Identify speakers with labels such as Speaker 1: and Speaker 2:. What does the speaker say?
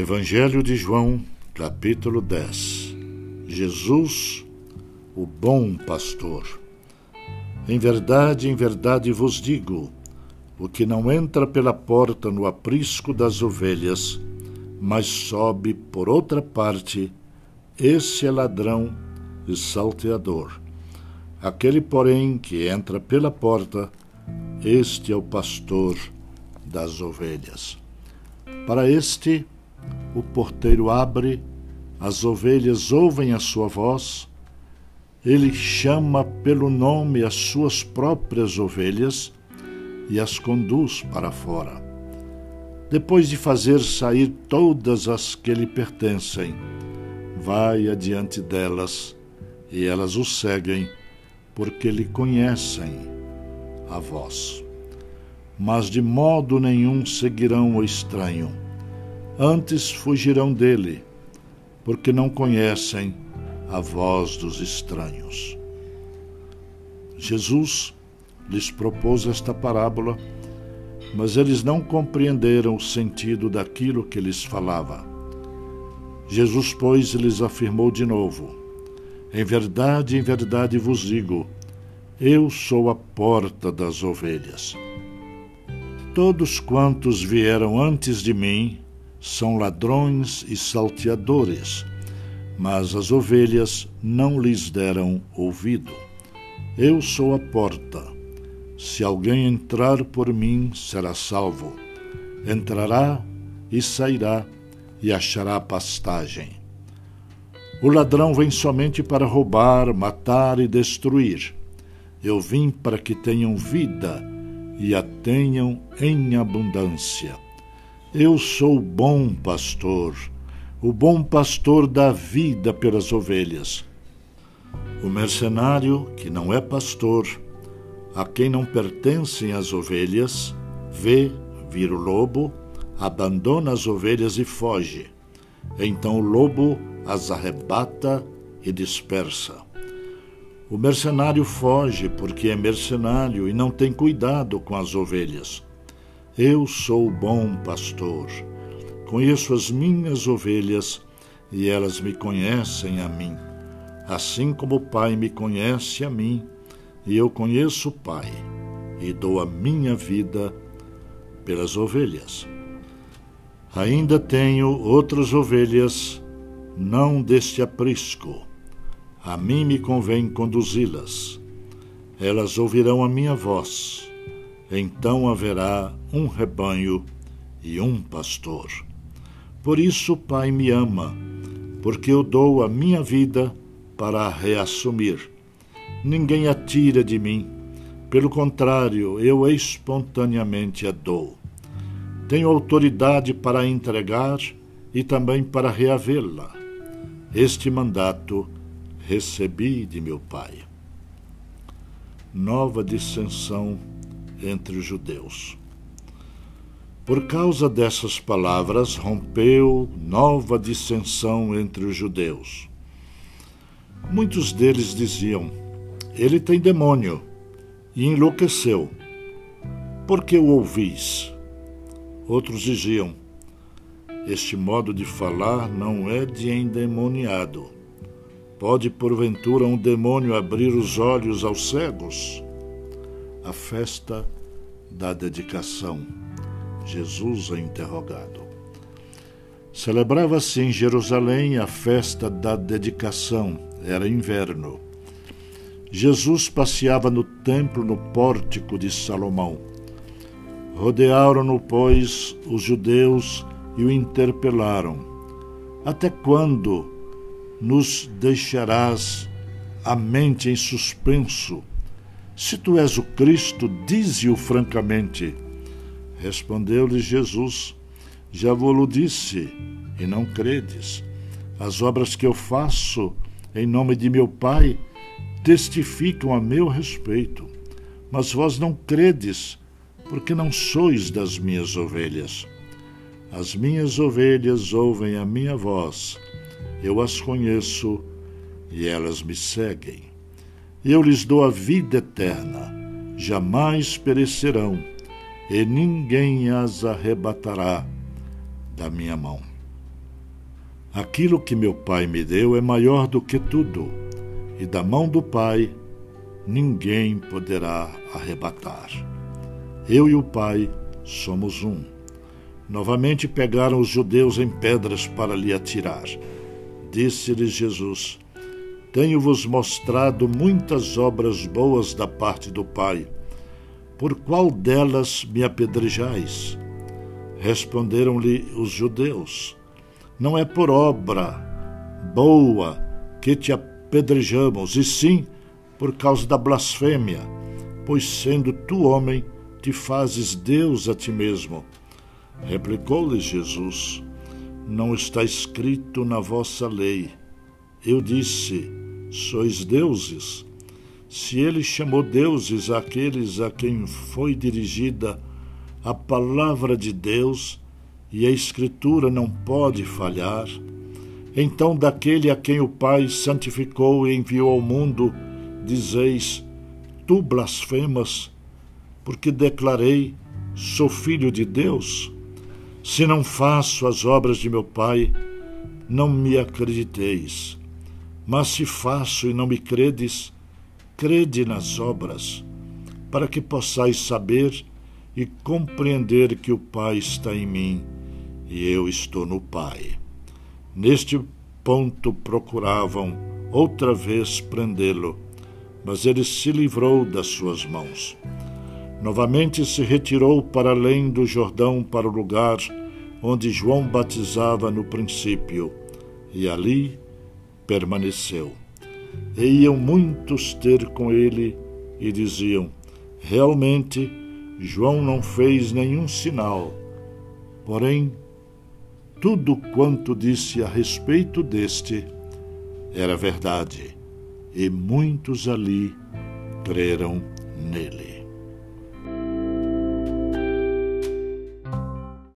Speaker 1: Evangelho de João, capítulo 10 Jesus, o bom pastor. Em verdade, em verdade vos digo: o que não entra pela porta no aprisco das ovelhas, mas sobe por outra parte, esse é ladrão e salteador. Aquele, porém, que entra pela porta, este é o pastor das ovelhas. Para este, o porteiro abre, as ovelhas ouvem a sua voz, ele chama pelo nome as suas próprias ovelhas e as conduz para fora. Depois de fazer sair todas as que lhe pertencem, vai adiante delas e elas o seguem, porque lhe conhecem a voz. Mas de modo nenhum seguirão o estranho antes fugirão dele, porque não conhecem a voz dos estranhos. Jesus lhes propôs esta parábola, mas eles não compreenderam o sentido daquilo que lhes falava. Jesus, pois, lhes afirmou de novo: Em verdade, em verdade vos digo, eu sou a porta das ovelhas. Todos quantos vieram antes de mim são ladrões e salteadores, mas as ovelhas não lhes deram ouvido. Eu sou a porta. Se alguém entrar por mim, será salvo. Entrará e sairá e achará pastagem. O ladrão vem somente para roubar, matar e destruir. Eu vim para que tenham vida e a tenham em abundância. Eu sou o bom pastor, o bom pastor dá vida pelas ovelhas. O mercenário, que não é pastor, a quem não pertencem as ovelhas, vê vir o lobo, abandona as ovelhas e foge. Então o lobo as arrebata e dispersa. O mercenário foge porque é mercenário e não tem cuidado com as ovelhas. Eu sou o bom pastor. Conheço as minhas ovelhas e elas me conhecem a mim. Assim como o Pai me conhece a mim, e eu conheço o Pai, e dou a minha vida pelas ovelhas. Ainda tenho outras ovelhas, não deste aprisco. A mim me convém conduzi-las. Elas ouvirão a minha voz então haverá um rebanho e um pastor. Por isso o Pai me ama, porque eu dou a minha vida para a reassumir. Ninguém a tira de mim, pelo contrário, eu espontaneamente a dou. Tenho autoridade para entregar e também para reavê-la. Este mandato recebi de meu Pai. Nova dissensão entre os judeus. Por causa dessas palavras, rompeu nova dissensão entre os judeus. Muitos deles diziam: Ele tem demônio, e enlouqueceu. Por que o ouvis? Outros diziam: Este modo de falar não é de endemoniado. Pode porventura um demônio abrir os olhos aos cegos? A festa da dedicação. Jesus é interrogado. Celebrava-se em Jerusalém a festa da dedicação, era inverno. Jesus passeava no templo no pórtico de Salomão. Rodearam-no, pois, os judeus e o interpelaram: Até quando nos deixarás a mente em suspenso? Se tu és o Cristo, dize-o francamente. Respondeu-lhe Jesus: Já vou-lo disse, e não credes. As obras que eu faço em nome de meu Pai testificam a meu respeito. Mas vós não credes, porque não sois das minhas ovelhas. As minhas ovelhas ouvem a minha voz, eu as conheço e elas me seguem. Eu lhes dou a vida eterna, jamais perecerão, e ninguém as arrebatará da minha mão. Aquilo que meu Pai me deu é maior do que tudo, e da mão do Pai ninguém poderá arrebatar. Eu e o Pai somos um. Novamente pegaram os judeus em pedras para lhe atirar. Disse-lhes Jesus: Tenho-vos mostrado muitas obras boas da parte do Pai. Por qual delas me apedrejais? Responderam-lhe os judeus não é por obra boa que te apedrejamos, e sim por causa da blasfêmia, pois sendo tu homem, te fazes Deus a ti mesmo. Replicou-lhe Jesus: Não está escrito na vossa lei. Eu disse: Sois deuses. Se ele chamou deuses aqueles a quem foi dirigida a palavra de Deus, e a Escritura não pode falhar, então daquele a quem o Pai santificou e enviou ao mundo, dizeis: Tu blasfemas, porque declarei: Sou filho de Deus? Se não faço as obras de meu Pai, não me acrediteis. Mas se faço e não me credes, crede nas obras, para que possais saber e compreender que o Pai está em mim e eu estou no Pai. Neste ponto procuravam outra vez prendê-lo, mas ele se livrou das suas mãos. Novamente se retirou para além do Jordão para o lugar onde João batizava no princípio, e ali permaneceu. E iam muitos ter com ele e diziam: Realmente, João não fez nenhum sinal, porém tudo quanto disse a respeito deste era verdade, e muitos ali creram nele.